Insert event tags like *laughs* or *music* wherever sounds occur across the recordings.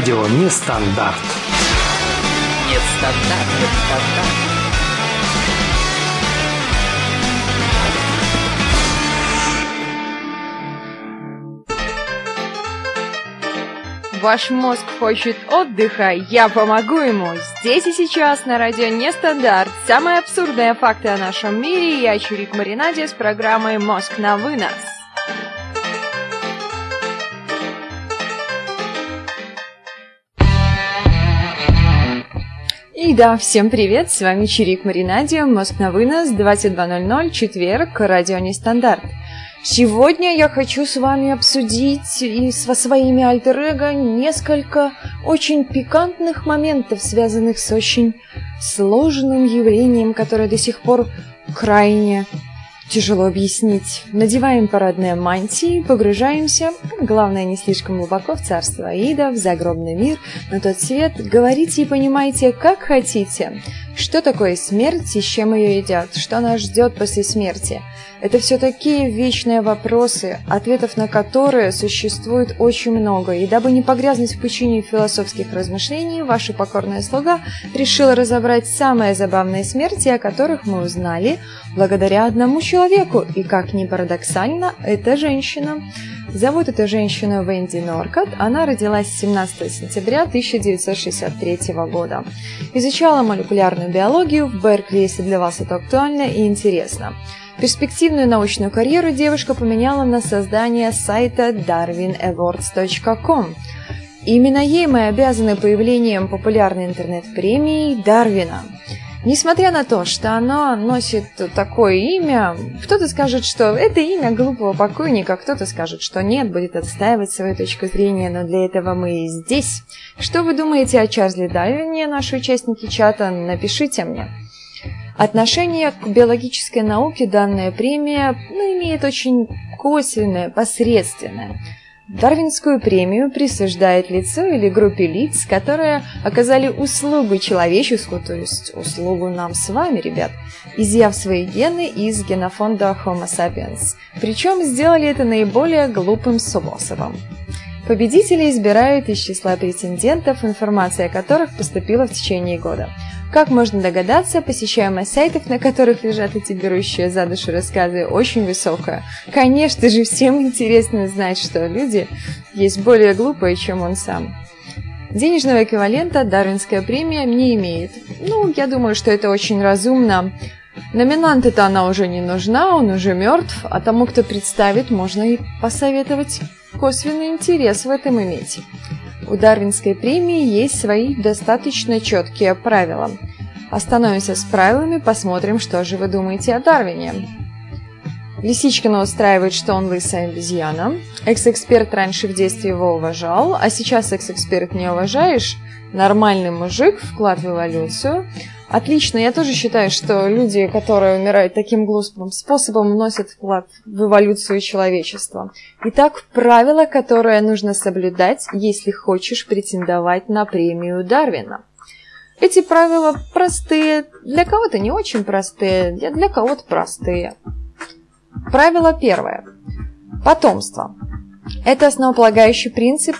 Радио Нестандарт. Нестандарт, нестандарт. Ваш мозг хочет отдыха, я помогу ему. Здесь и сейчас на радио Нестандарт. Самые абсурдные факты о нашем мире. Я Чурик Маринаде с программой «Мозг на вынос». И да, всем привет, с вами Чирик Маринадио, Мозг на вынос, 22.00, четверг, радио Нестандарт. Сегодня я хочу с вами обсудить и со своими альтер несколько очень пикантных моментов, связанных с очень сложным явлением, которое до сих пор крайне Тяжело объяснить. Надеваем парадные мантии, погружаемся, главное не слишком глубоко, в царство Аида, в загробный мир, на тот свет. Говорите и понимайте, как хотите. Что такое смерть и с чем ее едят? Что нас ждет после смерти? Это все такие вечные вопросы, ответов на которые существует очень много. И дабы не погрязнуть в пучине философских размышлений, ваша покорная слуга решила разобрать самые забавные смерти, о которых мы узнали благодаря одному человеку. И как ни парадоксально, это женщина. Зовут эту женщину Венди Норкот. Она родилась 17 сентября 1963 года. Изучала молекулярную биологию в Беркли, если для вас это актуально и интересно. Перспективную научную карьеру девушка поменяла на создание сайта darwinawards.com. Именно ей мы обязаны появлением популярной интернет-премии Дарвина. Несмотря на то, что оно носит такое имя, кто-то скажет, что это имя глупого покойника, кто-то скажет, что нет, будет отстаивать свою точку зрения, но для этого мы и здесь. Что вы думаете о Чарльзе Дарвине, наши участники чата, напишите мне. Отношение к биологической науке данная премия ну, имеет очень косвенное, посредственное. Дарвинскую премию присуждает лицу или группе лиц, которые оказали услугу человеческую, то есть услугу нам с вами, ребят, изъяв свои гены из генофонда Homo sapiens. Причем сделали это наиболее глупым способом. Победители избирают из числа претендентов, информация о которых поступила в течение года – как можно догадаться, посещаемость сайтов, на которых лежат эти берущие за душу рассказы, очень высокая. Конечно же, всем интересно знать, что люди есть более глупые, чем он сам. Денежного эквивалента Дарвинская премия не имеет. Ну, я думаю, что это очень разумно. Номинанты-то она уже не нужна, он уже мертв, а тому, кто представит, можно и посоветовать косвенный интерес в этом иметь. У Дарвинской премии есть свои достаточно четкие правила. Остановимся с правилами, посмотрим, что же вы думаете о Дарвине. Лисичкина устраивает, что он лысая обезьяна. Экс-эксперт раньше в детстве его уважал, а сейчас экс-эксперт не уважаешь. Нормальный мужик, вклад в эволюцию. Отлично, я тоже считаю, что люди, которые умирают таким глупым способом, вносят вклад в эволюцию человечества. Итак, правило, которое нужно соблюдать, если хочешь претендовать на премию Дарвина. Эти правила простые, для кого-то не очень простые, для кого-то простые. Правило первое. Потомство. Это основополагающий принцип,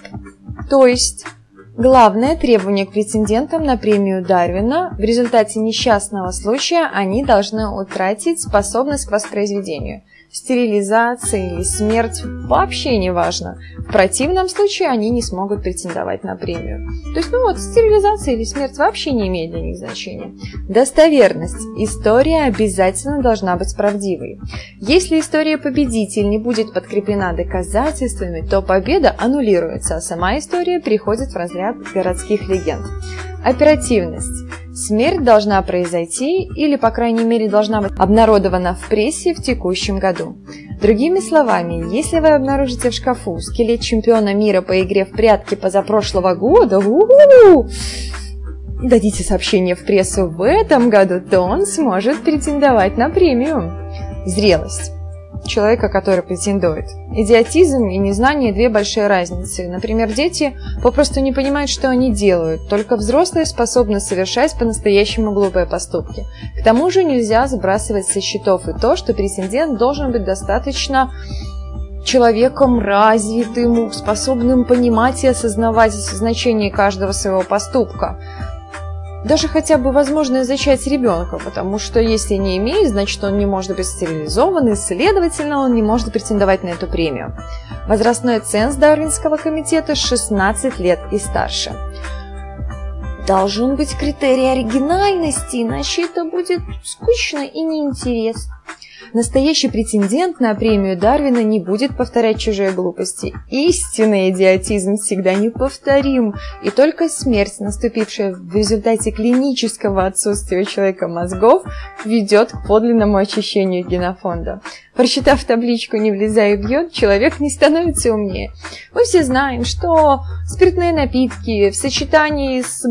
то есть Главное требование к претендентам на премию Дарвина – в результате несчастного случая они должны утратить способность к воспроизведению – стерилизация или смерть вообще не важно. В противном случае они не смогут претендовать на премию. То есть, ну вот, стерилизация или смерть вообще не имеет для них значения. Достоверность. История обязательно должна быть правдивой. Если история победитель не будет подкреплена доказательствами, то победа аннулируется, а сама история приходит в разряд городских легенд. Оперативность. Смерть должна произойти или, по крайней мере, должна быть обнародована в прессе в текущем году. Другими словами, если вы обнаружите в шкафу скелет чемпиона мира по игре в прятки позапрошлого года, у-у-у, дадите сообщение в прессу в этом году, то он сможет претендовать на премию. Зрелость человека, который претендует. Идиотизм и незнание – две большие разницы. Например, дети попросту не понимают, что они делают, только взрослые способны совершать по-настоящему глупые поступки. К тому же нельзя сбрасывать со счетов и то, что претендент должен быть достаточно человеком развитым, способным понимать и осознавать значение каждого своего поступка. Даже хотя бы возможно зачать ребенка, потому что если не имеет, значит он не может быть стерилизован, и, следовательно, он не может претендовать на эту премию. Возрастной ценз Дарвинского комитета 16 лет и старше. Должен быть критерий оригинальности, иначе это будет скучно и неинтересно. Настоящий претендент на премию Дарвина не будет повторять чужие глупости. Истинный идиотизм всегда неповторим, и только смерть, наступившая в результате клинического отсутствия у человека мозгов, ведет к подлинному очищению генофонда. Прочитав табличку «Не влезай в йод», человек не становится умнее. Мы все знаем, что спиртные напитки в сочетании с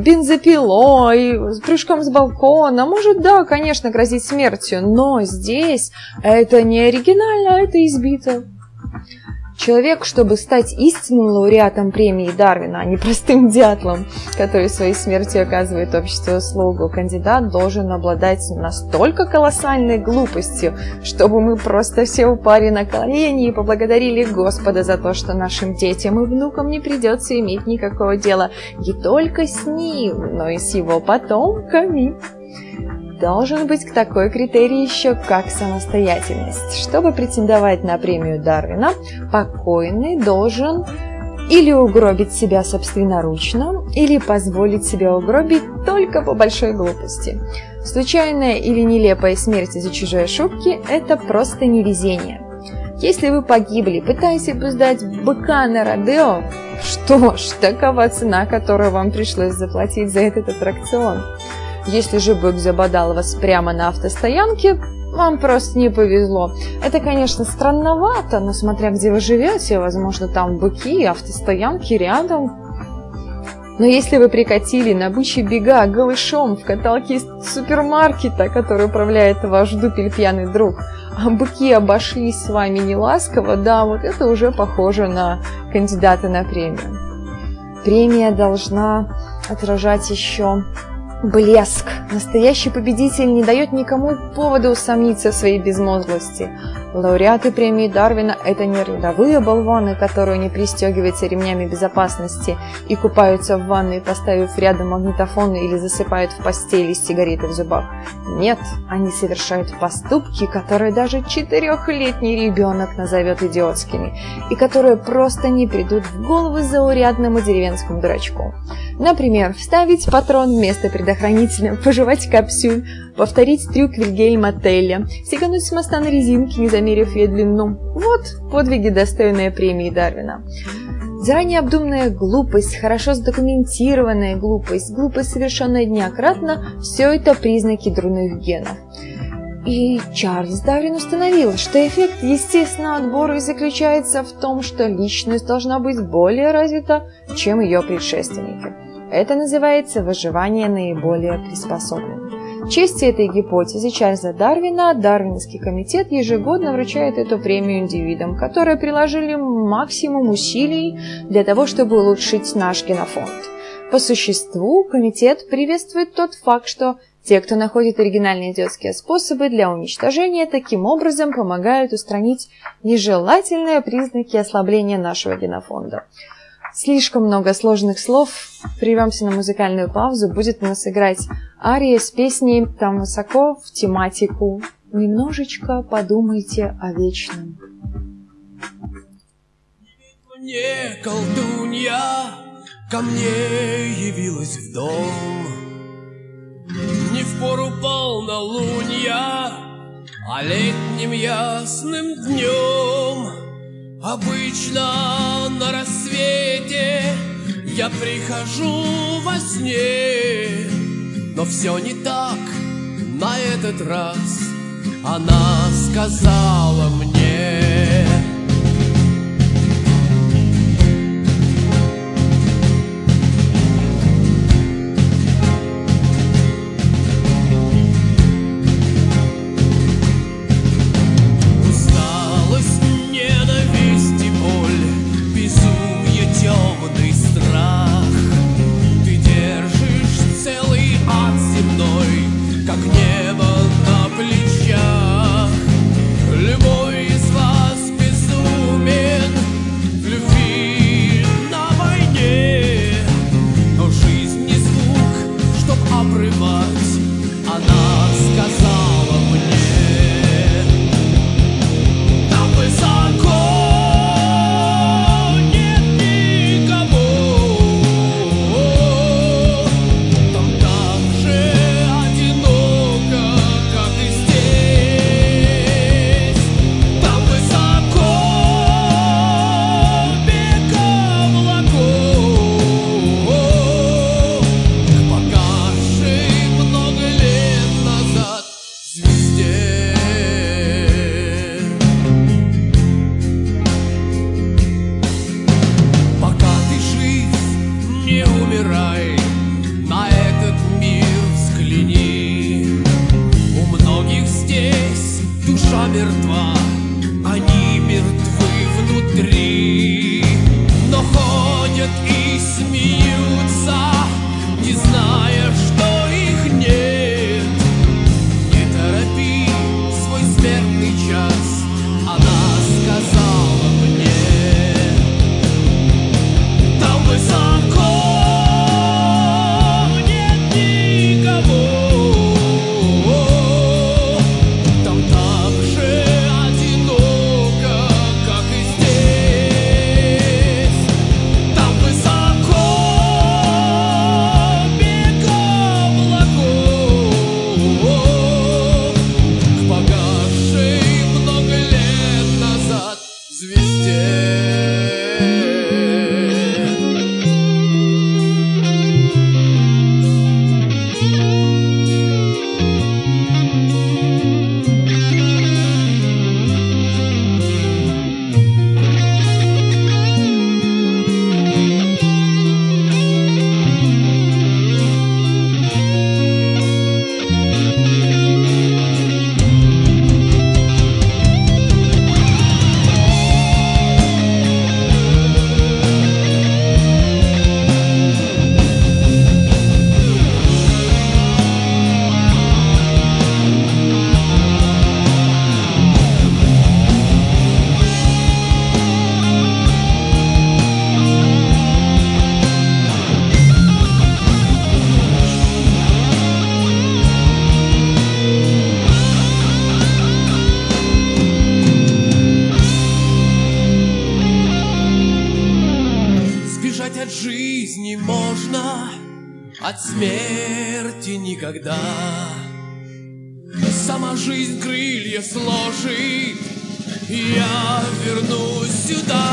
бензопилой, с прыжком с балкона может, да, конечно, грозить смертью, но здесь это не оригинально, а это избито. Человек, чтобы стать истинным лауреатом премии Дарвина, а не простым дятлом, который своей смертью оказывает обществу услугу, кандидат должен обладать настолько колоссальной глупостью, чтобы мы просто все упали на колени и поблагодарили Господа за то, что нашим детям и внукам не придется иметь никакого дела не только с ним, но и с его потомками должен быть такой критерий еще как самостоятельность. Чтобы претендовать на премию Дарвина, покойный должен или угробить себя собственноручно, или позволить себя угробить только по большой глупости. Случайная или нелепая смерть из-за чужой ошибки – это просто невезение. Если вы погибли, пытаясь обуздать быка на Родео, что ж, такова цена, которую вам пришлось заплатить за этот аттракцион. Если же бык забодал вас прямо на автостоянке, вам просто не повезло. Это, конечно, странновато, но смотря где вы живете, возможно, там быки и автостоянки рядом. Но если вы прикатили на бычьи бега голышом в каталке из супермаркета, который управляет ваш дупель пьяный друг, а быки обошлись с вами неласково, да, вот это уже похоже на кандидата на премию. Премия должна отражать еще Блеск. Настоящий победитель не дает никому повода усомниться в своей безмозглости. Лауреаты премии Дарвина – это не рядовые болваны, которые не пристегиваются ремнями безопасности и купаются в ванной, поставив рядом магнитофон или засыпают в постели с сигаретой в зубах. Нет, они совершают поступки, которые даже четырехлетний ребенок назовет идиотскими, и которые просто не придут в голову заурядному деревенскому дурачку. Например, вставить патрон вместо предохранителя, *laughs* пожевать капсюль, повторить трюк Вильгельма Телля, сигануть с моста на резинке, не замерив ее длину. Вот подвиги, достойные премии Дарвина. Заранее обдуманная глупость, хорошо задокументированная глупость, глупость, совершенная неократно – все это признаки дурных генов. И Чарльз Дарвин установил, что эффект естественного отбора заключается в том, что личность должна быть более развита, чем ее предшественники. Это называется выживание наиболее приспособленных. В честь этой гипотезы Чарльза Дарвина Дарвинский комитет ежегодно вручает эту премию индивидам, которые приложили максимум усилий для того, чтобы улучшить наш генофонд. По существу, комитет приветствует тот факт, что те, кто находит оригинальные идиотские способы для уничтожения, таким образом помогают устранить нежелательные признаки ослабления нашего генофонда. Слишком много сложных слов. Прервемся на музыкальную паузу. Будет у нас играть ария с песней «Там высоко» в тематику «Немножечко подумайте о вечном». Мне колдунья ко мне явилась в дом Не в пору полнолуния, а летним ясным днем Обычно на рассвете я прихожу во сне, но все не так на этот раз. Она сказала мне. смерти никогда. Сама жизнь крылья сложит, я вернусь сюда.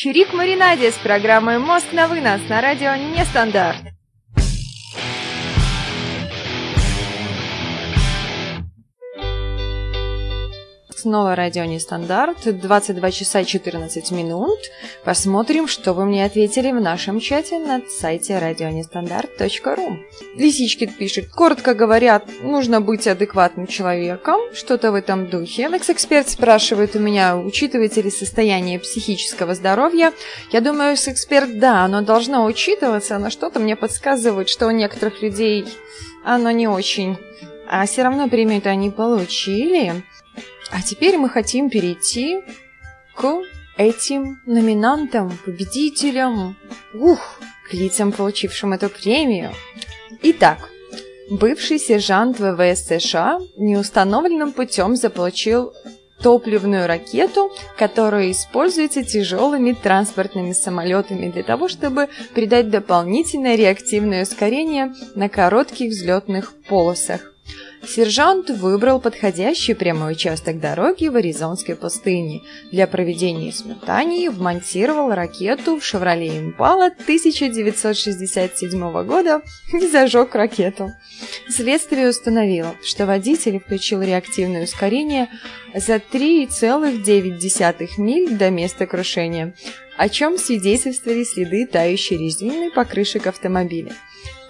Чирик Маринаде с программой «Мозг на вынос» на радио «Нестандарт». Снова радио Нестандарт, 22 часа 14 минут. Посмотрим, что вы мне ответили в нашем чате на сайте радионестандарт.ру. Лисички пишет, коротко говоря, нужно быть адекватным человеком, что-то в этом духе. Экс-эксперт спрашивает у меня, учитываете ли состояние психического здоровья. Я думаю, экс-эксперт, да, оно должно учитываться, но что-то мне подсказывает, что у некоторых людей оно не очень а все равно премию-то они получили. А теперь мы хотим перейти к этим номинантам, победителям, ух, к лицам, получившим эту премию. Итак, бывший сержант ВВС США неустановленным путем заполучил топливную ракету, которая используется тяжелыми транспортными самолетами для того, чтобы придать дополнительное реактивное ускорение на коротких взлетных полосах. Сержант выбрал подходящий прямой участок дороги в Аризонской пустыне. Для проведения испытаний вмонтировал ракету в «Шевроле Импала» 1967 года и зажег ракету. Следствие установило, что водитель включил реактивное ускорение за 3,9 миль до места крушения, о чем свидетельствовали следы тающей резины покрышек автомобиля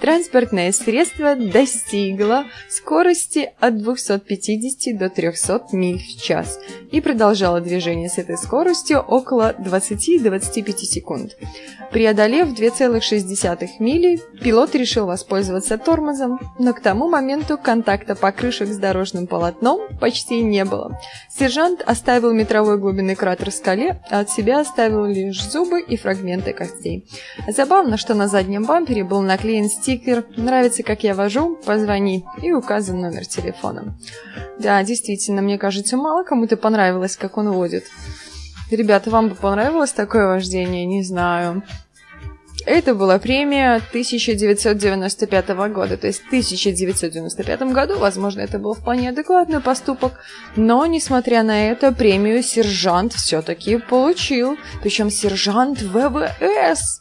транспортное средство достигло скорости от 250 до 300 миль в час и продолжало движение с этой скоростью около 20-25 секунд. Преодолев 2,6 мили, пилот решил воспользоваться тормозом, но к тому моменту контакта покрышек с дорожным полотном почти не было. Сержант оставил метровой глубины кратер в скале, а от себя оставил лишь зубы и фрагменты костей. Забавно, что на заднем бампере был наклеен стиль стикер. Нравится, как я вожу? Позвони. И указан номер телефона. Да, действительно, мне кажется, мало кому-то понравилось, как он водит. Ребята, вам бы понравилось такое вождение? Не знаю. Это была премия 1995 года. То есть в 1995 году, возможно, это был вполне адекватный поступок. Но, несмотря на это, премию сержант все-таки получил. Причем сержант ВВС.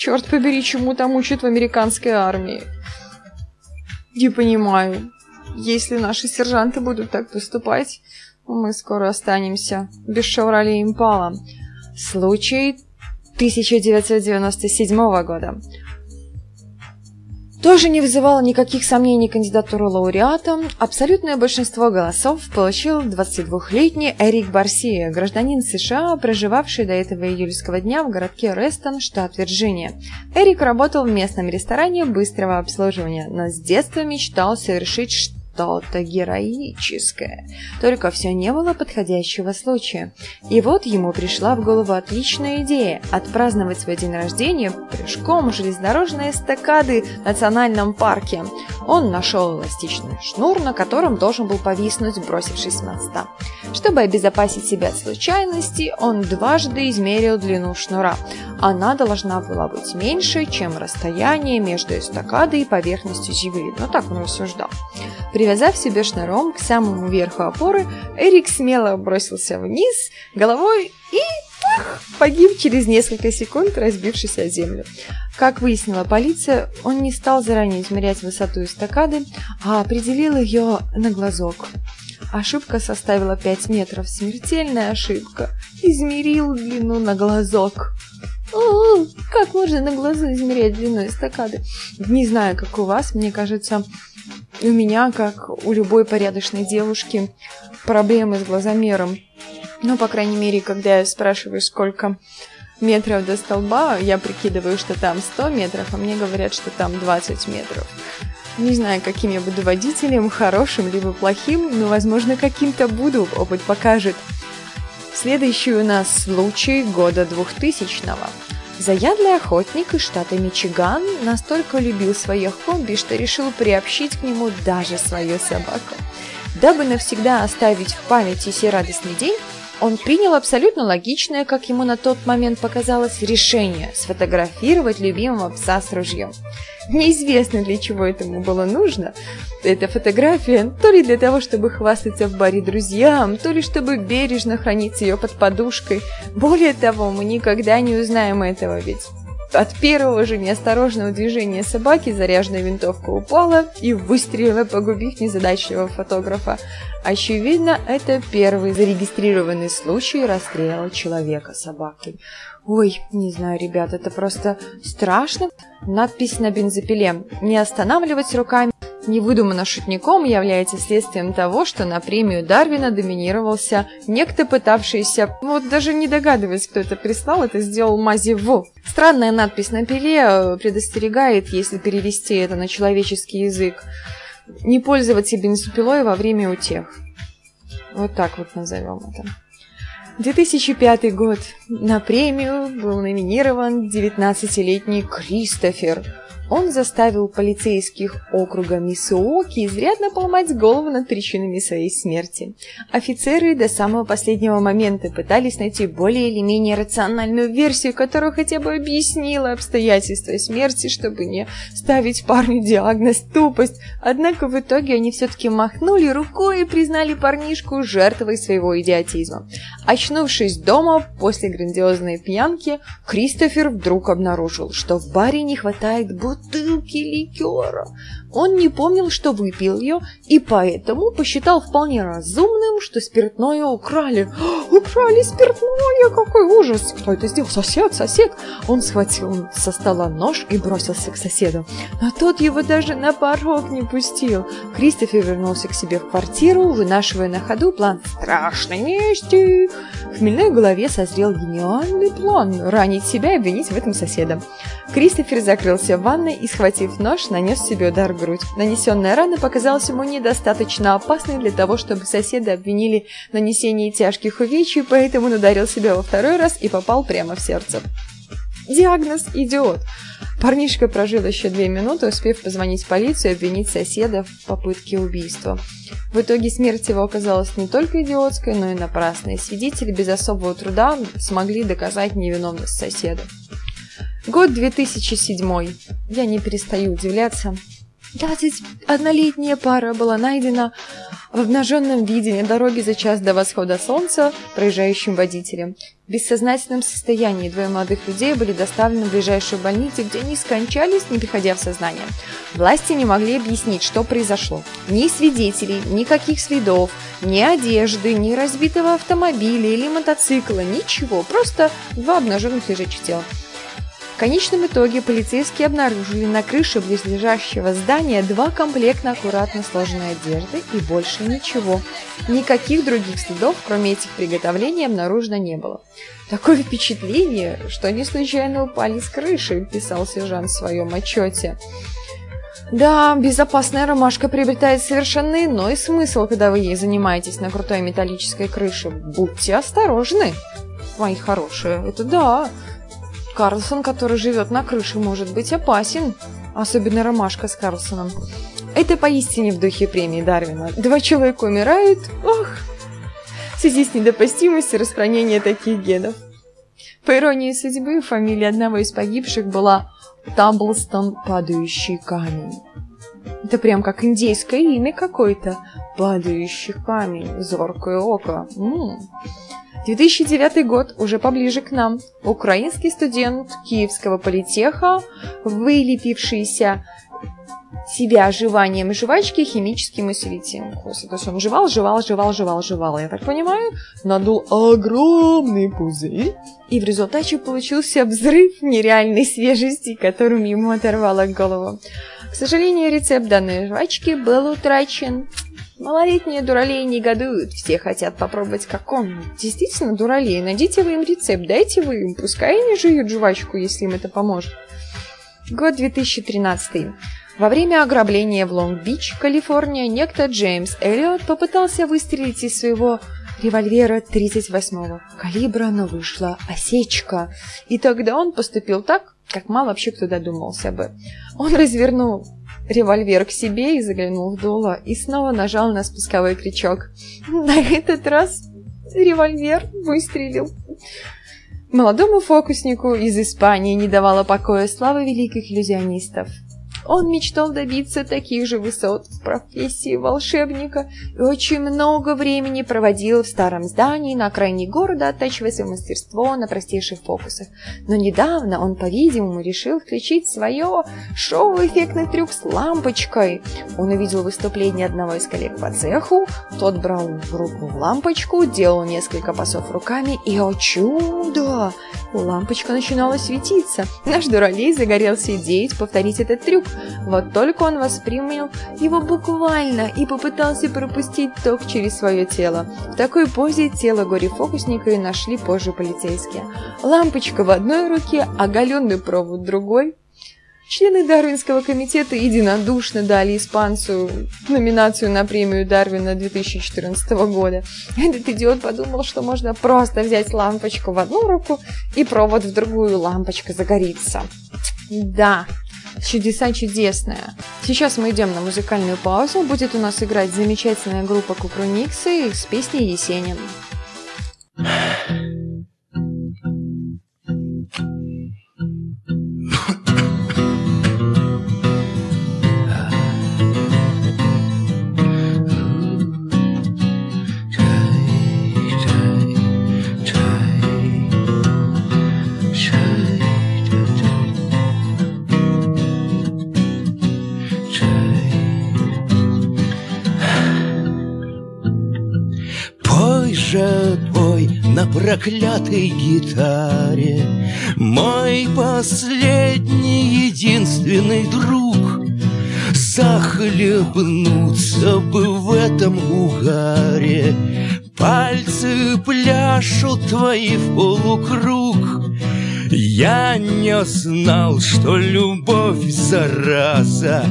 Черт побери, чему там учат в американской армии. Не понимаю. Если наши сержанты будут так поступать, мы скоро останемся без «Шевроле Импала». Случай 1997 года тоже не вызывало никаких сомнений кандидатуру лауреата. Абсолютное большинство голосов получил 22-летний Эрик Барсия, гражданин США, проживавший до этого июльского дня в городке Рестон, штат Вирджиния. Эрик работал в местном ресторане быстрого обслуживания, но с детства мечтал совершить что-то героическое. Только все не было подходящего случая. И вот ему пришла в голову отличная идея – отпраздновать свой день рождения прыжком железнодорожной эстакады в национальном парке. Он нашел эластичный шнур, на котором должен был повиснуть, бросившись с моста. Чтобы обезопасить себя от случайности, он дважды измерил длину шнура. Она должна была быть меньше, чем расстояние между эстакадой и поверхностью земли. Но так он рассуждал. Привязав себе шнуром к самому верху опоры, Эрик смело бросился вниз головой и ах, погиб через несколько секунд, разбившись о землю. Как выяснила полиция, он не стал заранее измерять высоту эстакады, а определил ее на глазок. Ошибка составила 5 метров. Смертельная ошибка. Измерил длину на глазок. Как можно на глазу измерять длину эстакады? Не знаю, как у вас. Мне кажется, у меня, как у любой порядочной девушки, проблемы с глазомером. Ну, по крайней мере, когда я спрашиваю, сколько метров до столба, я прикидываю, что там 100 метров, а мне говорят, что там 20 метров. Не знаю, каким я буду водителем, хорошим либо плохим, но, возможно, каким-то буду, опыт покажет. Следующий у нас случай года 2000-го. Заядлый охотник из штата Мичиган настолько любил свое хобби, что решил приобщить к нему даже свою собаку. Дабы навсегда оставить в памяти сей радостный день, он принял абсолютно логичное, как ему на тот момент показалось, решение сфотографировать любимого пса с ружьем. Неизвестно, для чего этому было нужно. Эта фотография то ли для того, чтобы хвастаться в баре друзьям, то ли чтобы бережно хранить ее под подушкой. Более того, мы никогда не узнаем этого, ведь От первого же неосторожного движения собаки заряженная винтовка упала и выстрелила, погубив незадачливого фотографа. Очевидно, это первый зарегистрированный случай расстрела человека собакой. Ой, не знаю, ребят, это просто страшно. Надпись на бензопиле «Не останавливать руками» невыдуманно шутником является следствием того, что на премию Дарвина доминировался некто, пытавшийся, вот даже не догадываясь, кто это прислал, это сделал Мази В. Странная надпись на пиле э, предостерегает, если перевести это на человеческий язык, не пользоваться бензопилой во время утех. Вот так вот назовем это. 2005 год. На премию был номинирован 19-летний Кристофер – он заставил полицейских округа Мисуоки изрядно поломать голову над причинами своей смерти. Офицеры до самого последнего момента пытались найти более или менее рациональную версию, которая хотя бы объяснила обстоятельства смерти, чтобы не ставить парню диагноз тупость. Однако в итоге они все-таки махнули рукой и признали парнишку жертвой своего идиотизма. Очнувшись дома после грандиозной пьянки, Кристофер вдруг обнаружил, что в баре не хватает бутылки бутылки ликера. Он не помнил, что выпил ее, и поэтому посчитал вполне разумным, что спиртное украли. *gasps* «Украли спиртное! Какой ужас! Кто это сделал? Сосед, сосед!» Он схватил со стола нож и бросился к соседу. Но тот его даже на порог не пустил. Кристофер вернулся к себе в квартиру, вынашивая на ходу план страшной мести. В хмельной голове созрел гениальный план – ранить себя и обвинить в этом соседа. Кристофер закрылся в ванной и, схватив нож, нанес себе удар грудь. Нанесенная рана показалась ему недостаточно опасной для того, чтобы соседа обвинили в нанесении тяжких увечий, поэтому он ударил себя во второй раз и попал прямо в сердце. Диагноз – идиот. Парнишка прожил еще две минуты, успев позвонить в полицию и обвинить соседа в попытке убийства. В итоге смерть его оказалась не только идиотской, но и напрасной. Свидетели без особого труда смогли доказать невиновность соседа. Год 2007. Я не перестаю удивляться, 21-летняя пара была найдена в обнаженном виде на дороге за час до восхода солнца проезжающим водителем. В бессознательном состоянии двое молодых людей были доставлены в ближайшую больницу, где они скончались, не приходя в сознание. Власти не могли объяснить, что произошло. Ни свидетелей, никаких следов, ни одежды, ни разбитого автомобиля или мотоцикла, ничего, просто два обнаженных лежачих тела конечном итоге полицейские обнаружили на крыше близлежащего здания два комплекта аккуратно сложенной одежды и больше ничего. Никаких других следов, кроме этих приготовлений, обнаружено не было. Такое впечатление, что они случайно упали с крыши, писал сержант в своем отчете. Да, безопасная ромашка приобретает совершенно иной смысл, когда вы ей занимаетесь на крутой металлической крыше. Будьте осторожны, мои хорошие, это да. Карлсон, который живет на крыше, может быть опасен. Особенно ромашка с Карлсоном. Это поистине в духе премии Дарвина. Два человека умирают, ох, в связи с недопустимостью распространения таких генов. По иронии судьбы, фамилия одного из погибших была Тамблстон Падающий Камень. Это прям как индейское имя какое-то. Падающий камень, зоркое око. М -м. 2009 год уже поближе к нам. Украинский студент Киевского политеха, вылепившийся себя жеванием жвачки химическим усилителем вкуса. То есть он жевал, жевал, жевал, жевал, жевал. Я так понимаю, надул огромный пузырь, и в результате получился взрыв нереальной свежести, которым ему оторвало голову. К сожалению, рецепт данной жвачки был утрачен. Малолетние дуралеи негодуют, все хотят попробовать, как он. Действительно, дуралеи, найдите вы им рецепт, дайте вы им, пускай они жуют жвачку, если им это поможет. Год 2013. Во время ограбления в Лонг-Бич, Калифорния, некто Джеймс Эллиот попытался выстрелить из своего револьвера 38-го калибра, но вышла осечка. И тогда он поступил так, как мало вообще кто додумался бы. Он развернул револьвер к себе и заглянул в дуло, и снова нажал на спусковой крючок. На этот раз револьвер выстрелил. Молодому фокуснику из Испании не давала покоя слава великих иллюзионистов. Он мечтал добиться таких же высот в профессии волшебника и очень много времени проводил в старом здании на окраине города, оттачивая свое мастерство на простейших фокусах. Но недавно он, по-видимому, решил включить свое шоу «Эффектный трюк с лампочкой». Он увидел выступление одного из коллег по цеху, тот брал в руку лампочку, делал несколько пасов руками, и, о чудо, лампочка начинала светиться. Наш дуралей загорелся идеей повторить этот трюк. Вот только он воспринял его буквально и попытался пропустить ток через свое тело. В такой позе тело горе-фокусника и нашли позже полицейские. Лампочка в одной руке, оголенный провод другой. Члены Дарвинского комитета единодушно дали испанцу номинацию на премию Дарвина 2014 года. Этот идиот подумал, что можно просто взять лампочку в одну руку и провод в другую, лампочка загорится. Да, чудеса чудесная. Сейчас мы идем на музыкальную паузу. Будет у нас играть замечательная группа Кукруниксы с песней «Есенин». Проклятой гитаре. Мой последний единственный друг Захлебнуться бы в этом угаре. Пальцы пляшут твои в полукруг. Я не знал, что любовь зараза.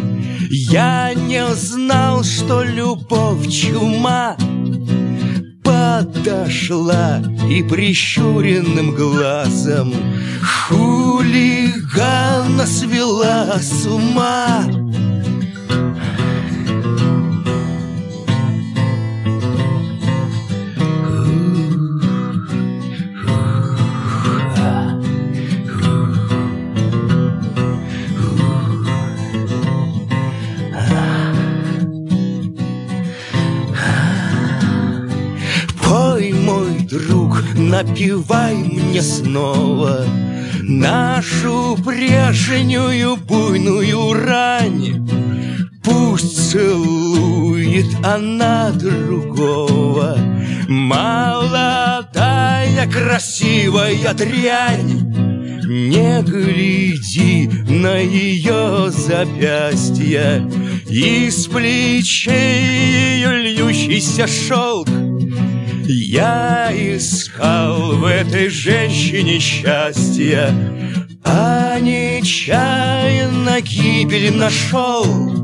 Я не знал, что любовь чума подошла и прищуренным глазом Хулигана свела с ума напивай мне снова Нашу прежнюю буйную рань. Пусть целует она другого Молодая красивая дрянь. Не гляди на ее запястья Из плечей ее льющийся шелк я искал в этой женщине счастья, А нечаянно гибель нашел.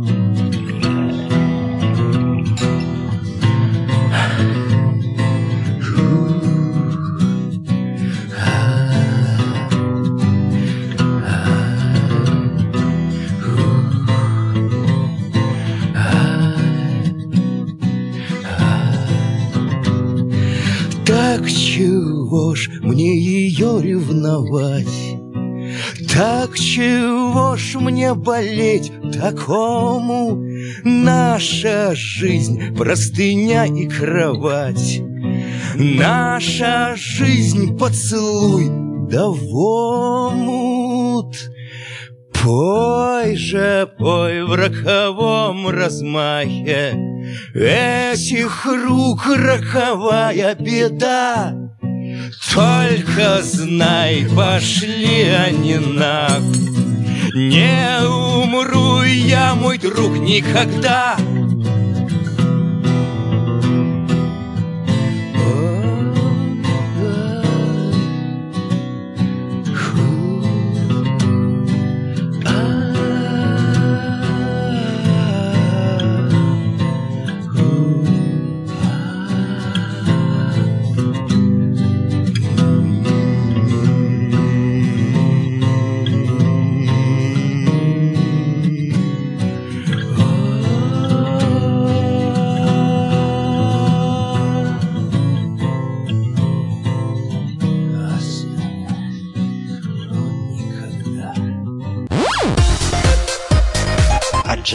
Ревновать? Так чего ж мне болеть такому? Наша жизнь простыня и кровать. Наша жизнь поцелуй да в Пой же, пой в роковом размахе Этих рук роковая беда только знай, пошли они на Не умру я, мой друг, никогда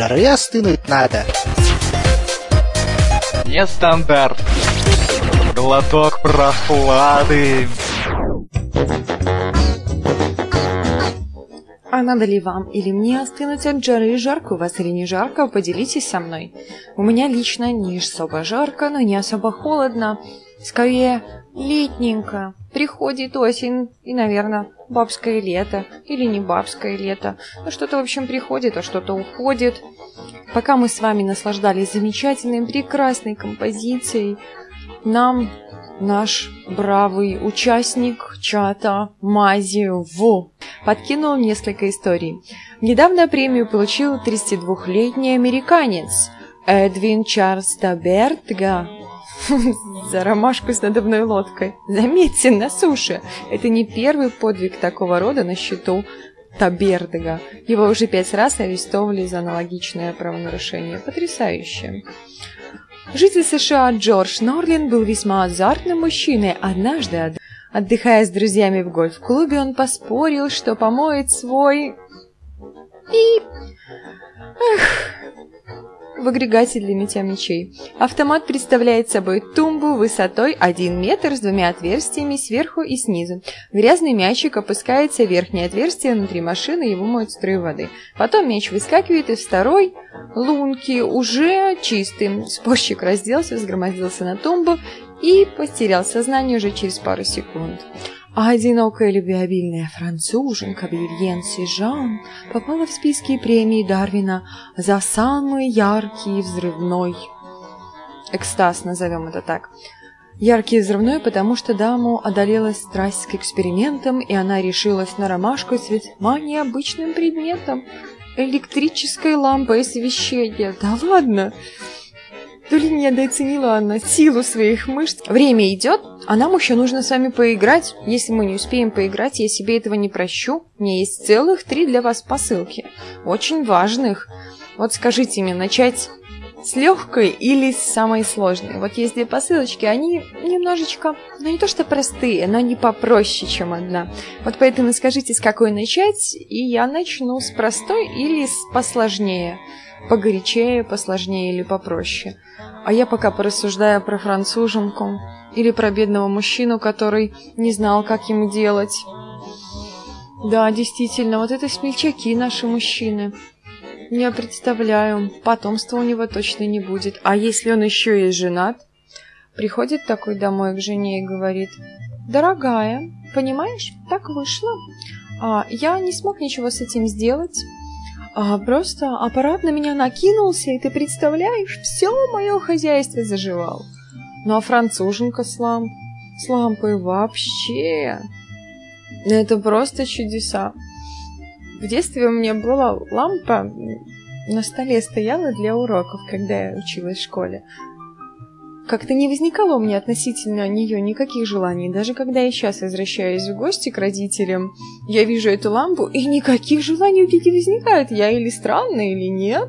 жары остынуть надо. Нестандарт. Глоток прохлады. А надо ли вам или мне остынуть от жары? Жарко у вас или не жарко? Поделитесь со мной. У меня лично не особо жарко, но не особо холодно. Скорее, летненько. Приходит осень и, наверное, бабское лето. Или не бабское лето. Ну, что-то, в общем, приходит, а что-то уходит. Пока мы с вами наслаждались замечательной, прекрасной композицией, нам наш бравый участник чата Мази В подкинул несколько историй. Недавно премию получил 32-летний американец Эдвин Чарльз Табертга за ромашку с надувной лодкой. Заметьте, на суше. Это не первый подвиг такого рода на счету Табердга. Его уже пять раз арестовывали за аналогичное правонарушение. Потрясающе. Житель США Джордж Норлин был весьма азартным мужчиной. Однажды, отдыхая с друзьями в гольф-клубе, он поспорил, что помоет свой... И... Эх, в агрегате для мытья мечей. Автомат представляет собой тумбу высотой 1 метр с двумя отверстиями сверху и снизу. Грязный мячик опускается в верхнее отверстие внутри машины, его моют строй воды. Потом мяч выскакивает из второй лунки, уже чистым. Спорщик разделся, взгромоздился на тумбу и потерял сознание уже через пару секунд. А одинокая любвеобильная француженка Бюльен Сижан попала в списки премии Дарвина за самый яркий взрывной экстаз, назовем это так. Яркий взрывной, потому что даму одолела страсть к экспериментам, и она решилась на ромашку с весьма необычным предметом – электрической лампой освещения. Да ладно! То ли недооценила она силу своих мышц. Время идет, а нам еще нужно с вами поиграть. Если мы не успеем поиграть, я себе этого не прощу. Меня есть целых три для вас посылки. Очень важных. Вот скажите мне, начать с легкой или с самой сложной? Вот есть две посылочки, они немножечко, ну не то что простые, но они попроще, чем одна. Вот поэтому скажите, с какой начать, и я начну с простой или с посложнее. Погорячее, посложнее или попроще. А я пока порассуждаю про француженку или про бедного мужчину, который не знал, как ему делать. Да, действительно, вот это смельчаки наши мужчины. Я представляю, потомства у него точно не будет. А если он еще и женат? Приходит такой домой к жене и говорит, «Дорогая, понимаешь, так вышло. А я не смог ничего с этим сделать. А просто аппарат на меня накинулся, и ты представляешь, все мое хозяйство заживал. Ну а француженка с, ламп... с лампой вообще... Это просто чудеса. В детстве у меня была лампа, на столе стояла для уроков, когда я училась в школе. Как-то не возникало у меня относительно нее никаких желаний. Даже когда я сейчас возвращаюсь в гости к родителям, я вижу эту лампу, и никаких желаний у не возникает. Я или странная, или нет.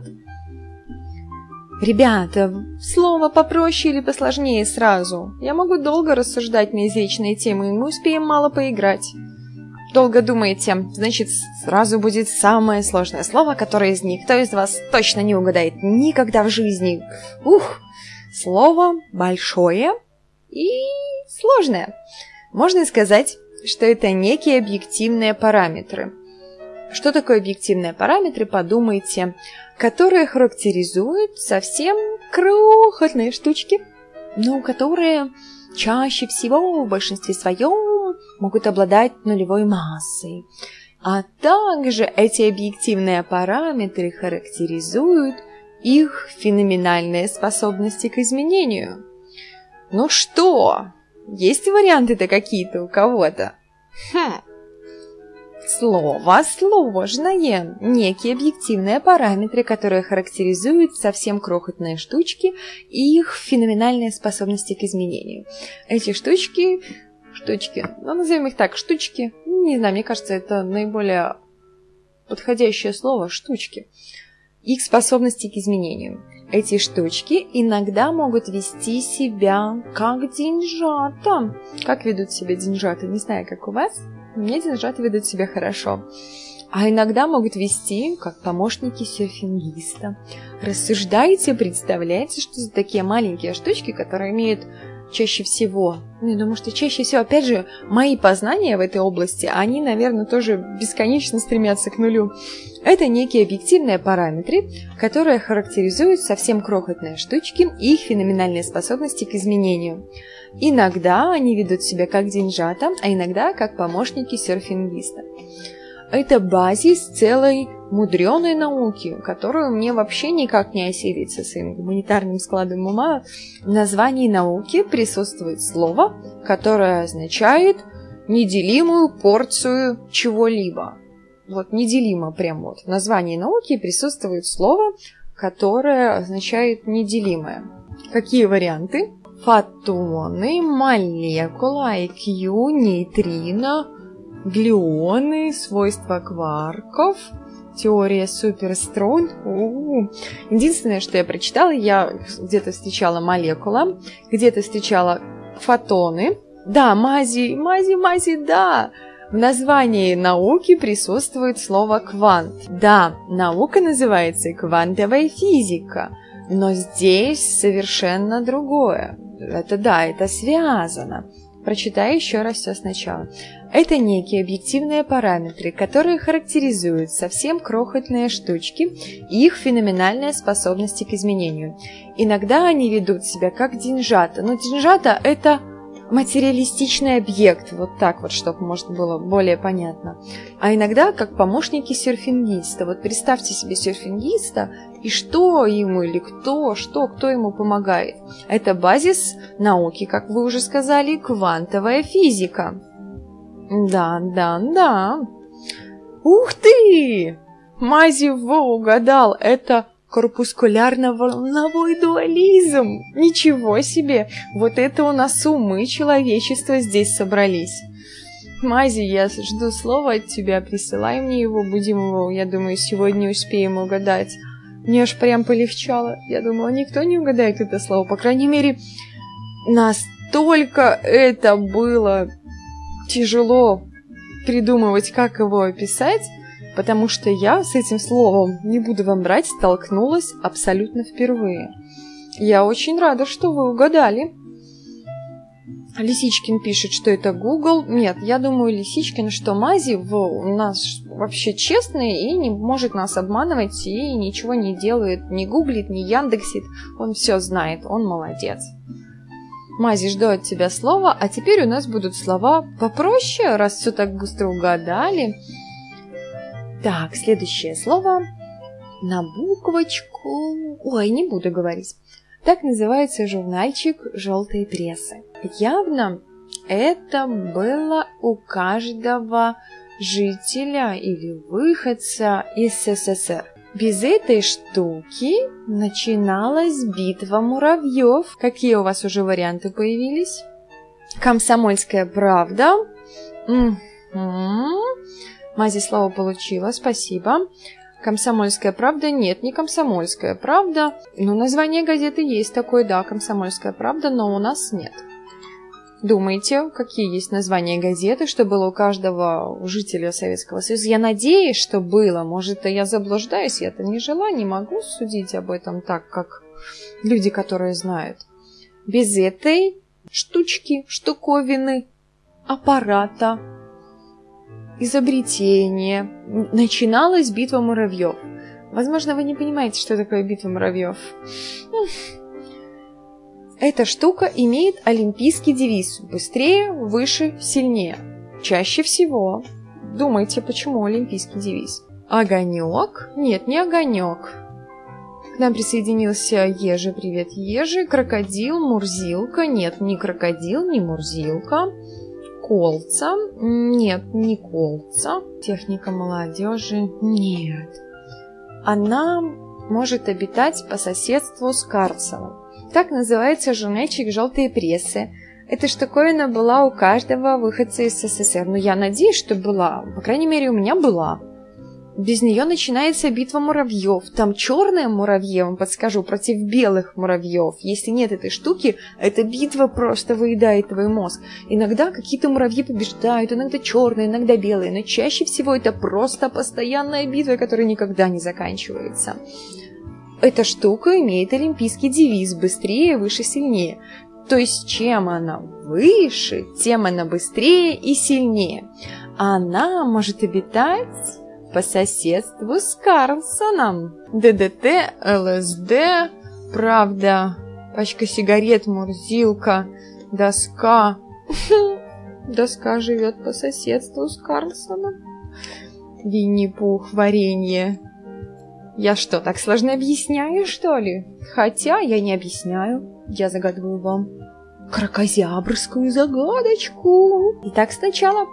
Ребята, слово попроще или посложнее сразу. Я могу долго рассуждать на извечные темы, и мы успеем мало поиграть. Долго думаете, значит, сразу будет самое сложное слово, которое из них кто из вас точно не угадает никогда в жизни. Ух! Слово большое и сложное. Можно сказать, что это некие объективные параметры. Что такое объективные параметры, подумайте, которые характеризуют совсем крохотные штучки, но которые чаще всего в большинстве своем могут обладать нулевой массой. А также эти объективные параметры характеризуют их феноменальные способности к изменению. Ну что, есть варианты-то какие-то у кого-то? Хм. Слово сложное. Некие объективные параметры, которые характеризуют совсем крохотные штучки и их феноменальные способности к изменению. Эти штучки, штучки, ну назовем их так, штучки, не знаю, мне кажется, это наиболее подходящее слово, штучки их способности к изменению. Эти штучки иногда могут вести себя как деньжата. Как ведут себя деньжата? Не знаю, как у вас. Мне деньжата ведут себя хорошо. а иногда могут вести как помощники серфингиста. Рассуждайте, представляете, что за такие маленькие штучки, которые имеют чаще всего. Ну, я думаю, что чаще всего, опять же, мои познания в этой области, они, наверное, тоже бесконечно стремятся к нулю. Это некие объективные параметры, которые характеризуют совсем крохотные штучки и их феноменальные способности к изменению. Иногда они ведут себя как деньжата, а иногда как помощники серфингиста. Это базис целой мудреной науки, которую мне вообще никак не осилить со своим гуманитарным складом ума. В названии науки присутствует слово, которое означает неделимую порцию чего-либо. Вот неделимо прям вот. В названии науки присутствует слово, которое означает неделимое. Какие варианты? Фотоны, молекула, IQ, нейтрино, глюоны, свойства кварков, теория суперструн. У-у-у. Единственное, что я прочитала, я где-то встречала молекула, где-то встречала фотоны. Да, мази, мази, мази, да. В названии науки присутствует слово квант. Да, наука называется квантовая физика, но здесь совершенно другое. Это да, это связано. Прочитаю еще раз все сначала. Это некие объективные параметры, которые характеризуют совсем крохотные штучки и их феноменальные способности к изменению. Иногда они ведут себя как деньжата, но деньжата – это материалистичный объект, вот так вот, чтобы, может, было более понятно. А иногда как помощники серфингиста. Вот представьте себе серфингиста, и что ему или кто, что, кто ему помогает. Это базис науки, как вы уже сказали, квантовая физика. Да, да, да. Ух ты! Мазево угадал, это корпускулярно-волновой дуализм. Ничего себе! Вот это у нас умы человечества здесь собрались. Мази, я жду слова от тебя, присылай мне его, будем его, я думаю, сегодня успеем угадать. Мне аж прям полегчало. Я думала, никто не угадает это слово. По крайней мере, настолько это было тяжело придумывать, как его описать, потому что я с этим словом, не буду вам брать, столкнулась абсолютно впервые. Я очень рада, что вы угадали. Лисичкин пишет, что это Google. Нет, я думаю, Лисичкин, что Мази у нас вообще честный и не может нас обманывать и ничего не делает, не гуглит, не яндексит. Он все знает, он молодец. Мази, жду от тебя слова, а теперь у нас будут слова попроще, раз все так быстро угадали. Так, следующее слово на буквочку... Ой, не буду говорить. Так называется журнальчик желтой прессы. Явно это было у каждого жителя или выходца из СССР. Без этой штуки начиналась битва муравьев. Какие у вас уже варианты появились? Комсомольская правда. Угу. Мази слава получила, спасибо. Комсомольская правда? Нет, не комсомольская правда. Ну, название газеты есть такое, да, комсомольская правда, но у нас нет. Думаете, какие есть названия газеты, что было у каждого жителя Советского Союза? Я надеюсь, что было. Может, я заблуждаюсь, я-то не жила, не могу судить об этом так, как люди, которые знают. Без этой штучки, штуковины, аппарата, изобретения начиналась битва муравьев. Возможно, вы не понимаете, что такое битва муравьев. Эта штука имеет олимпийский девиз «Быстрее, выше, сильнее». Чаще всего. Думайте, почему олимпийский девиз? Огонек? Нет, не огонек. К нам присоединился Ежи. Привет, Ежи. Крокодил, Мурзилка. Нет, не крокодил, не Мурзилка. Колца. Нет, не колца. Техника молодежи. Нет. Она может обитать по соседству с Карцевым. Так называется журнальчик «Желтые прессы». Эта штуковина была у каждого выходца из СССР. Но я надеюсь, что была. По крайней мере, у меня была. Без нее начинается битва муравьев. Там черные муравьи, вам подскажу, против белых муравьев. Если нет этой штуки, эта битва просто выедает твой мозг. Иногда какие-то муравьи побеждают, иногда черные, иногда белые, но чаще всего это просто постоянная битва, которая никогда не заканчивается. Эта штука имеет олимпийский девиз «быстрее, выше, сильнее». То есть чем она выше, тем она быстрее и сильнее. Она может обитать по соседству с Карлсоном. ДДТ, ЛСД, правда, пачка сигарет, мурзилка, доска. *laughs* Доска живет по соседству с Карлсоном. Винни-Пух, варенье. Я что, так сложно объясняю, что ли? Хотя я не объясняю, я загадываю вам кракозябрскую загадочку. Итак, сначала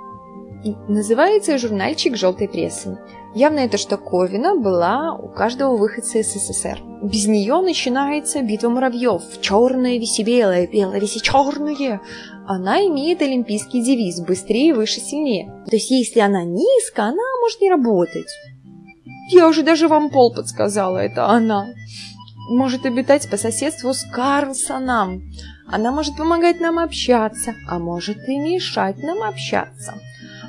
называется журнальчик желтой прессы. Явно эта штуковина была у каждого выходца из СССР. Без нее начинается битва муравьев. Черное виси белое, белое виси черное. Она имеет олимпийский девиз «быстрее, выше, сильнее». То есть, если она низко, она может не работать. Я уже даже вам пол подсказала, это она. Может обитать по соседству с Карлсоном. Она может помогать нам общаться, а может и мешать нам общаться.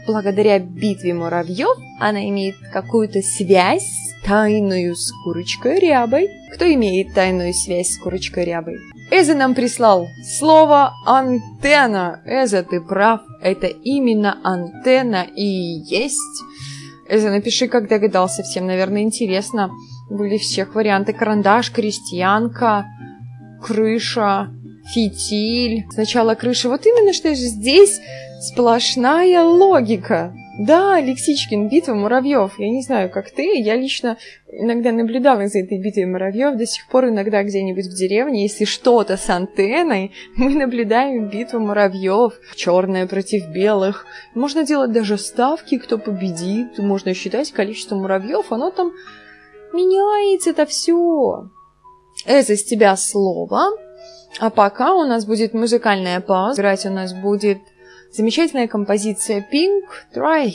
Благодаря битве муравьев она имеет какую-то связь тайную с курочкой рябой. Кто имеет тайную связь с курочкой рябой? Эза нам прислал слово антенна. Эза, ты прав, это именно антенна и есть. Эза, напиши, как догадался, всем, наверное, интересно. Были всех варианты карандаш, крестьянка, крыша, фитиль. Сначала крыша. Вот именно что же здесь сплошная логика. Да, Лексичкин, битва муравьев. Я не знаю, как ты, я лично иногда наблюдала за этой битвой муравьев. До сих пор иногда где-нибудь в деревне, если что-то с антенной, *laughs* мы наблюдаем битву муравьев. Черное против белых. Можно делать даже ставки, кто победит. Можно считать количество муравьев. Оно там меняется это все. Это с тебя слово. А пока у нас будет музыкальная пауза. Играть у нас будет замечательная композиция Pink Try.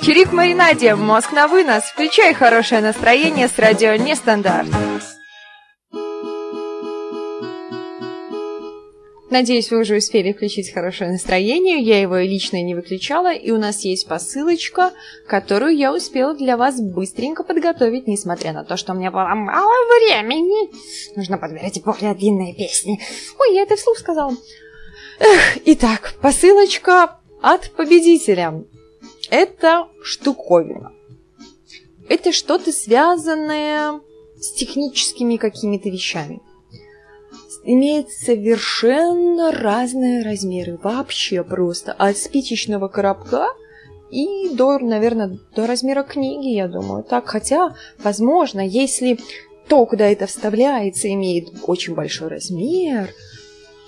Чирик Маринаде, мозг на вынос. Включай хорошее настроение с радио Нестандарт. Надеюсь, вы уже успели включить хорошее настроение. Я его лично не выключала, и у нас есть посылочка, которую я успела для вас быстренько подготовить, несмотря на то, что у меня было мало времени. Нужно подбирать более длинные песни. Ой, я это вслух сказала. Эх, итак, посылочка от победителя. Это штуковина. Это что-то связанное с техническими какими-то вещами имеет совершенно разные размеры. Вообще просто. От спичечного коробка и до, наверное, до размера книги, я думаю. Так, хотя, возможно, если то, куда это вставляется, имеет очень большой размер,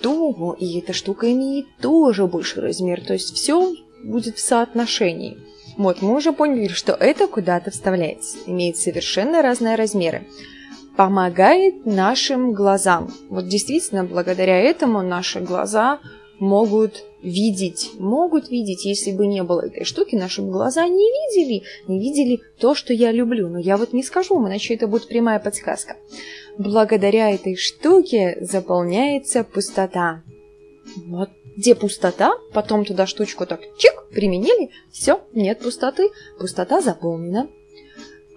то и эта штука имеет тоже больший размер. То есть все будет в соотношении. Вот, мы уже поняли, что это куда-то вставляется. Имеет совершенно разные размеры помогает нашим глазам. Вот действительно, благодаря этому наши глаза могут видеть, могут видеть, если бы не было этой штуки, наши глаза не видели, не видели то, что я люблю. Но я вот не скажу, иначе это будет прямая подсказка. Благодаря этой штуке заполняется пустота. Вот где пустота, потом туда штучку так чик, применили, все, нет пустоты, пустота заполнена.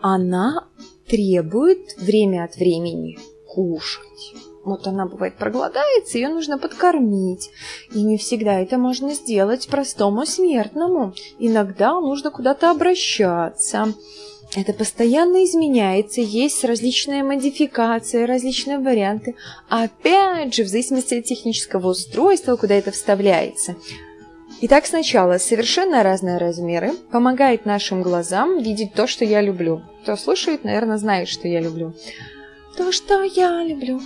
Она требует время от времени кушать. Вот она бывает проголодается, ее нужно подкормить. И не всегда это можно сделать простому смертному. Иногда нужно куда-то обращаться. Это постоянно изменяется, есть различные модификации, различные варианты. Опять же, в зависимости от технического устройства, куда это вставляется. Итак, сначала совершенно разные размеры помогает нашим глазам видеть то, что я люблю. Кто слушает, наверное, знает, что я люблю. То, что я люблю.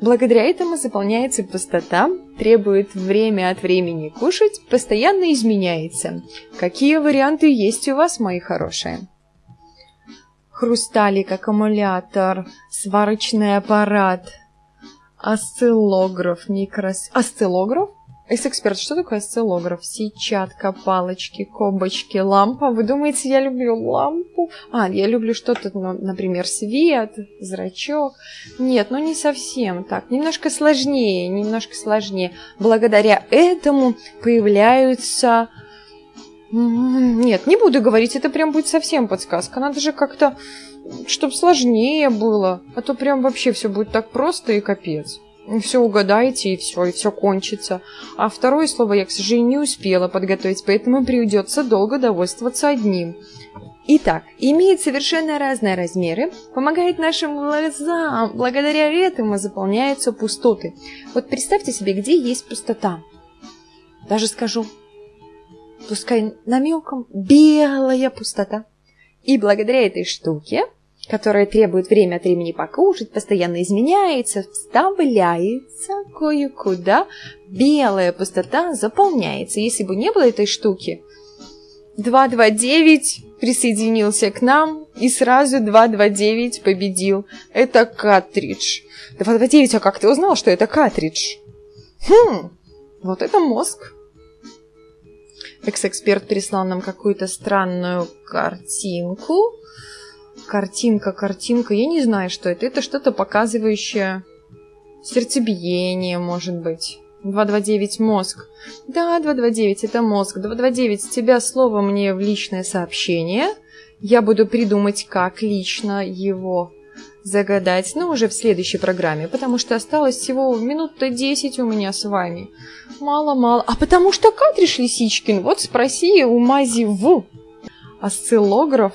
Благодаря этому заполняется пустота, требует время от времени кушать, постоянно изменяется. Какие варианты есть у вас, мои хорошие? Хрусталик, аккумулятор, сварочный аппарат, осциллограф, микрос... Осциллограф? Экс-эксперт, что такое осциллограф? Сетчатка, палочки, кобочки, лампа. Вы думаете, я люблю лампу? А, я люблю что-то, ну, например, свет, зрачок. Нет, ну не совсем так. Немножко сложнее, немножко сложнее. Благодаря этому появляются... Нет, не буду говорить, это прям будет совсем подсказка. Надо же как-то, чтобы сложнее было. А то прям вообще все будет так просто и капец все угадаете, и все, и все кончится. А второе слово я, к сожалению, не успела подготовить, поэтому придется долго довольствоваться одним. Итак, имеет совершенно разные размеры, помогает нашим глазам, благодаря этому заполняются пустоты. Вот представьте себе, где есть пустота. Даже скажу, пускай намеком, белая пустота. И благодаря этой штуке которое требует время от времени покушать, постоянно изменяется, вставляется кое-куда, белая пустота заполняется. Если бы не было этой штуки, 229 присоединился к нам и сразу 229 победил. Это картридж. 229, а как ты узнал, что это картридж? Хм, вот это мозг. Экс-эксперт прислал нам какую-то странную картинку картинка, картинка, я не знаю, что это. Это что-то показывающее сердцебиение, может быть. 229 мозг. Да, 229 это мозг. 229 с тебя слово мне в личное сообщение. Я буду придумать, как лично его загадать, но уже в следующей программе, потому что осталось всего минут-то 10 у меня с вами. Мало-мало. А потому что Катриш Лисичкин, вот спроси у Мази в осциллограф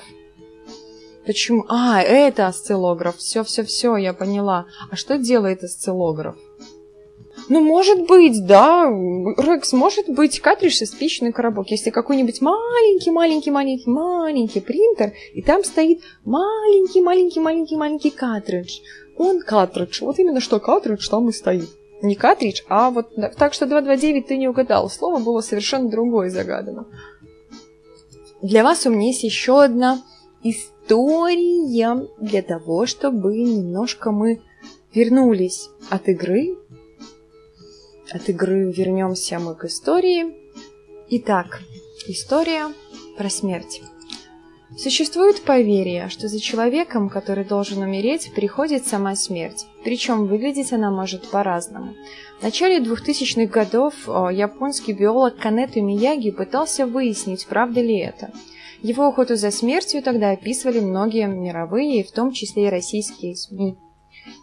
Почему? А, это осциллограф. Все, все, все, я поняла. А что делает осциллограф? Ну, может быть, да, Рекс, может быть, картридж и спичный коробок. Если какой-нибудь маленький, маленький, маленький, маленький принтер, и там стоит маленький, маленький, маленький, маленький картридж. Он картридж. Вот именно что картридж там и стоит. Не картридж, а вот... Так что 229 ты не угадал. Слово было совершенно другое загадано. Для вас у меня есть еще одна история для того, чтобы немножко мы вернулись от игры от игры вернемся мы к истории. Итак, история про смерть. Существует поверье, что за человеком, который должен умереть, приходит сама смерть. Причем выглядеть она может по-разному. В начале 2000-х годов о, японский биолог Канету Мияги пытался выяснить, правда ли это. Его охоту за смертью тогда описывали многие мировые, в том числе и российские СМИ.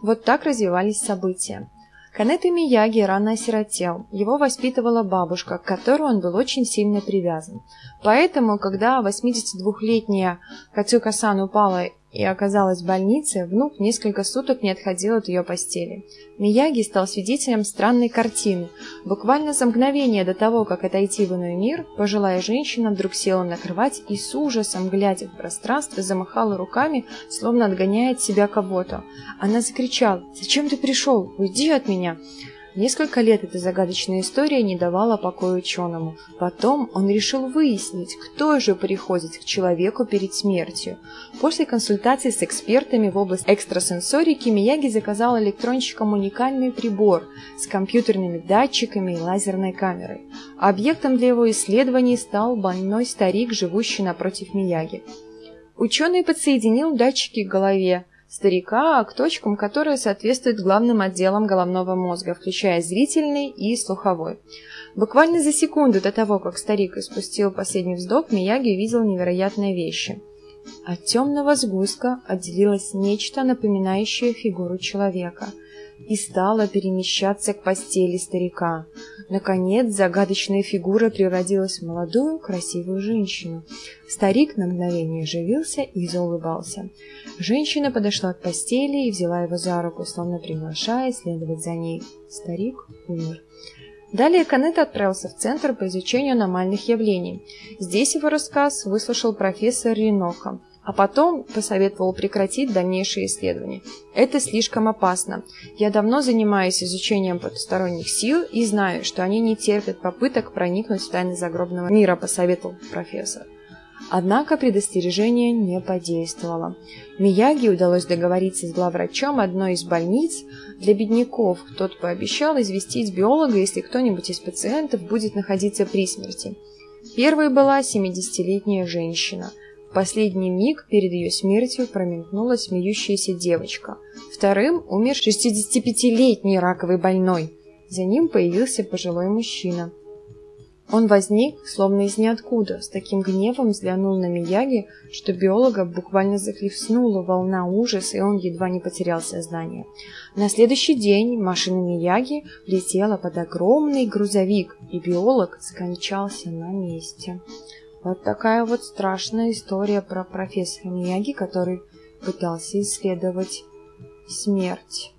Вот так развивались события. Канета Мияги рано осиротел. Его воспитывала бабушка, к которой он был очень сильно привязан. Поэтому, когда 82-летняя Кацука-сан упала и оказалась в больнице, внук несколько суток не отходил от ее постели. Мияги стал свидетелем странной картины. Буквально за мгновение до того, как отойти в иной мир, пожилая женщина вдруг села на кровать и с ужасом, глядя в пространство, замахала руками, словно отгоняя от себя кого-то. Она закричала «Зачем ты пришел? Уйди от меня!» Несколько лет эта загадочная история не давала покоя ученому. Потом он решил выяснить, кто же приходит к человеку перед смертью. После консультации с экспертами в области экстрасенсорики Мияги заказал электронщикам уникальный прибор с компьютерными датчиками и лазерной камерой. Объектом для его исследований стал больной старик, живущий напротив Мияги. Ученый подсоединил датчики к голове, старика к точкам, которые соответствуют главным отделам головного мозга, включая зрительный и слуховой. Буквально за секунду до того, как старик испустил последний вздох, Мияги увидел невероятные вещи. От темного сгустка отделилось нечто, напоминающее фигуру человека, и стало перемещаться к постели старика. Наконец, загадочная фигура превратилась в молодую, красивую женщину. Старик на мгновение оживился и заулыбался. Женщина подошла к постели и взяла его за руку, словно приглашая следовать за ней. Старик умер. Далее Канет отправился в Центр по изучению аномальных явлений. Здесь его рассказ выслушал профессор Риноха, а потом посоветовал прекратить дальнейшие исследования. Это слишком опасно. Я давно занимаюсь изучением потусторонних сил и знаю, что они не терпят попыток проникнуть в тайны загробного мира, посоветовал профессор. Однако предостережение не подействовало. Мияги удалось договориться с главврачом одной из больниц для бедняков. Тот пообещал известить биолога, если кто-нибудь из пациентов будет находиться при смерти. Первой была 70-летняя женщина. В последний миг перед ее смертью промелькнула смеющаяся девочка. Вторым умер 65-летний раковый больной. За ним появился пожилой мужчина. Он возник, словно из ниоткуда, с таким гневом взглянул на Мияги, что биолога буквально захлестнула волна ужаса, и он едва не потерял сознание. На следующий день машина Мияги летела под огромный грузовик, и биолог скончался на месте. Вот такая вот страшная история про профессора Мияги, который пытался исследовать смерть.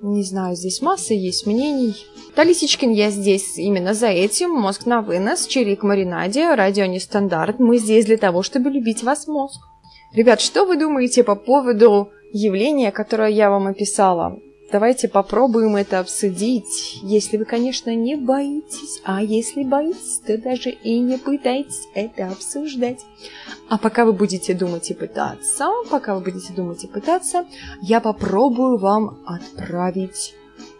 Не знаю, здесь масса есть мнений. Талисичкин, я здесь именно за этим. Мозг на вынос, чирик маринаде, радио нестандарт. Мы здесь для того, чтобы любить вас мозг. Ребят, что вы думаете по поводу явления, которое я вам описала? Давайте попробуем это обсудить, если вы, конечно, не боитесь. А если боитесь, то даже и не пытайтесь это обсуждать. А пока вы будете думать и пытаться, пока вы будете думать и пытаться, я попробую вам отправить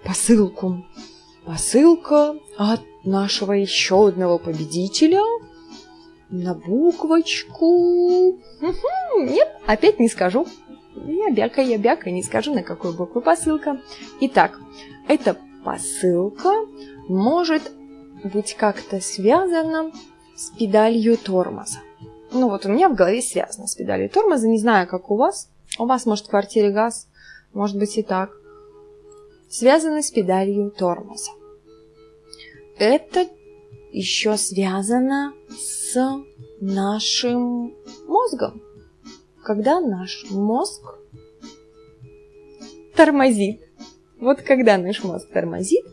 посылку. Посылка от нашего еще одного победителя на буквочку... Нет, опять не скажу. Я бяка, я бяка, не скажу, на какую букву посылка. Итак, эта посылка может быть как-то связана с педалью тормоза. Ну вот у меня в голове связано с педалью тормоза, не знаю, как у вас. У вас, может, в квартире газ, может быть и так. Связано с педалью тормоза. Это еще связано с нашим мозгом когда наш мозг тормозит. Вот когда наш мозг тормозит,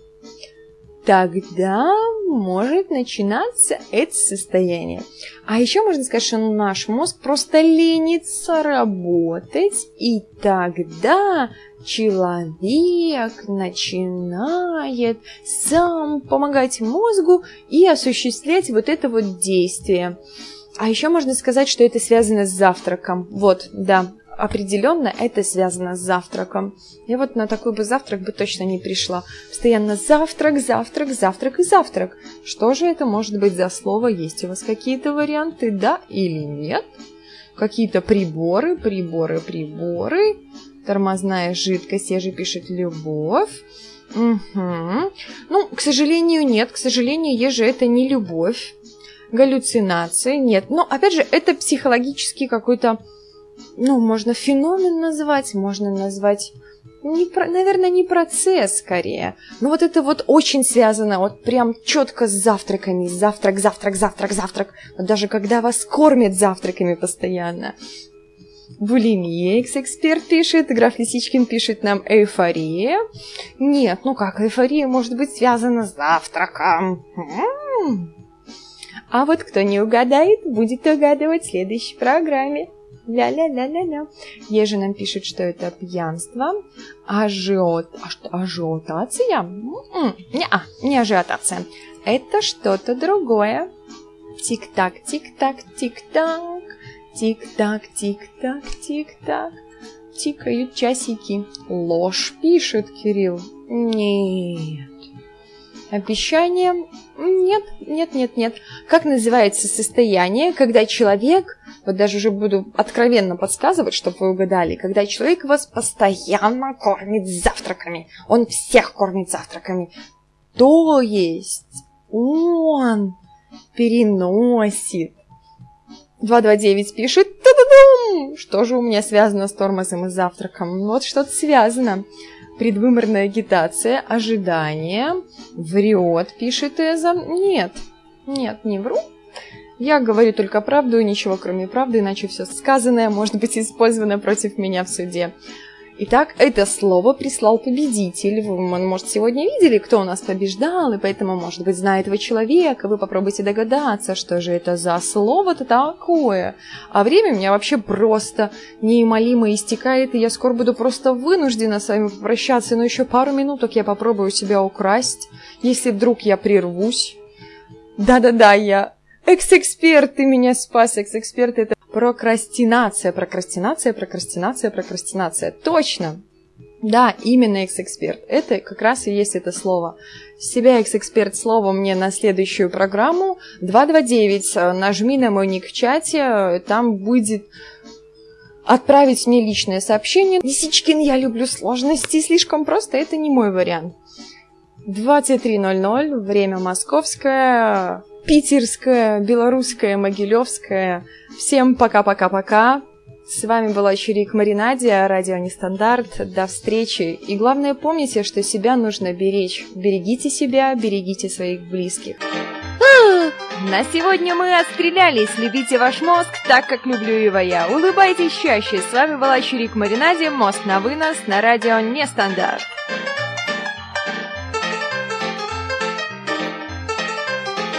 тогда может начинаться это состояние. А еще можно сказать, что наш мозг просто ленится работать, и тогда человек начинает сам помогать мозгу и осуществлять вот это вот действие. А еще можно сказать, что это связано с завтраком. Вот, да. определенно это связано с завтраком. Я вот на такой бы завтрак бы точно не пришла. Постоянно завтрак, завтрак, завтрак и завтрак. Что же это может быть за слово? Есть у вас какие-то варианты, да или нет? Какие-то приборы, приборы, приборы. Тормозная жидкость, я же пишет любовь. Угу. Ну, к сожалению, нет. К сожалению, еже это не любовь. Галлюцинации нет. Но, опять же, это психологический какой-то, ну, можно феномен назвать, можно назвать не наверное, не процесс скорее. Но вот это вот очень связано, вот прям четко с завтраками. Завтрак, завтрак, завтрак, завтрак. Вот даже когда вас кормят завтраками постоянно. Булимия, экс-эксперт пишет, граф Лисичкин пишет нам эйфория. Нет, ну как, эйфория может быть связана с завтраком. М-м-м. А вот кто не угадает, будет угадывать в следующей программе. Ля-ля-ля-ля-ля. Еже нам пишет, что это пьянство. Ажиот... А что, ажиотация? М-м. Не-а, не ажиотация. Это что-то другое. Тик-так, тик-так, тик-так. Тик-так, тик-так, тик-так. Тикают часики. Ложь пишет Кирилл. Нет. Обещание? Нет, нет, нет, нет. Как называется состояние, когда человек, вот даже уже буду откровенно подсказывать, чтобы вы угадали, когда человек вас постоянно кормит завтраками, он всех кормит завтраками, то есть он переносит 229 пишет, Та-да-дум! что же у меня связано с тормозом и завтраком? Вот что-то связано. Предвыборная агитация, ожидание, врет, пишет Эза. Нет, нет, не вру. Я говорю только правду и ничего кроме правды, иначе все сказанное может быть использовано против меня в суде. Итак, это слово прислал победитель. Вы, может, сегодня видели, кто у нас побеждал, и поэтому, может быть, знает этого человека. Вы попробуйте догадаться, что же это за слово-то такое. А время у меня вообще просто неумолимо истекает, и я скоро буду просто вынуждена с вами попрощаться. Но еще пару минуток я попробую себя украсть, если вдруг я прервусь. Да-да-да, я экс-эксперт, ты меня спас, экс-эксперт, это Прокрастинация, прокрастинация, прокрастинация, прокрастинация. Точно! Да, именно экс-эксперт. Это как раз и есть это слово. Себя экс-эксперт слово мне на следующую программу. 229. Нажми на мой ник в чате. Там будет отправить мне личное сообщение. Лисичкин, я люблю сложности. Слишком просто. Это не мой вариант. 23.00. Время московское питерская, белорусская, могилевская. Всем пока-пока-пока. С вами была Чирик Маринадия, радио Нестандарт. До встречи. И главное, помните, что себя нужно беречь. Берегите себя, берегите своих близких. На сегодня мы отстрелялись. Любите ваш мозг так, как люблю его я. Улыбайтесь чаще. С вами была Чирик Маринадия, Мост на вынос на радио Нестандарт.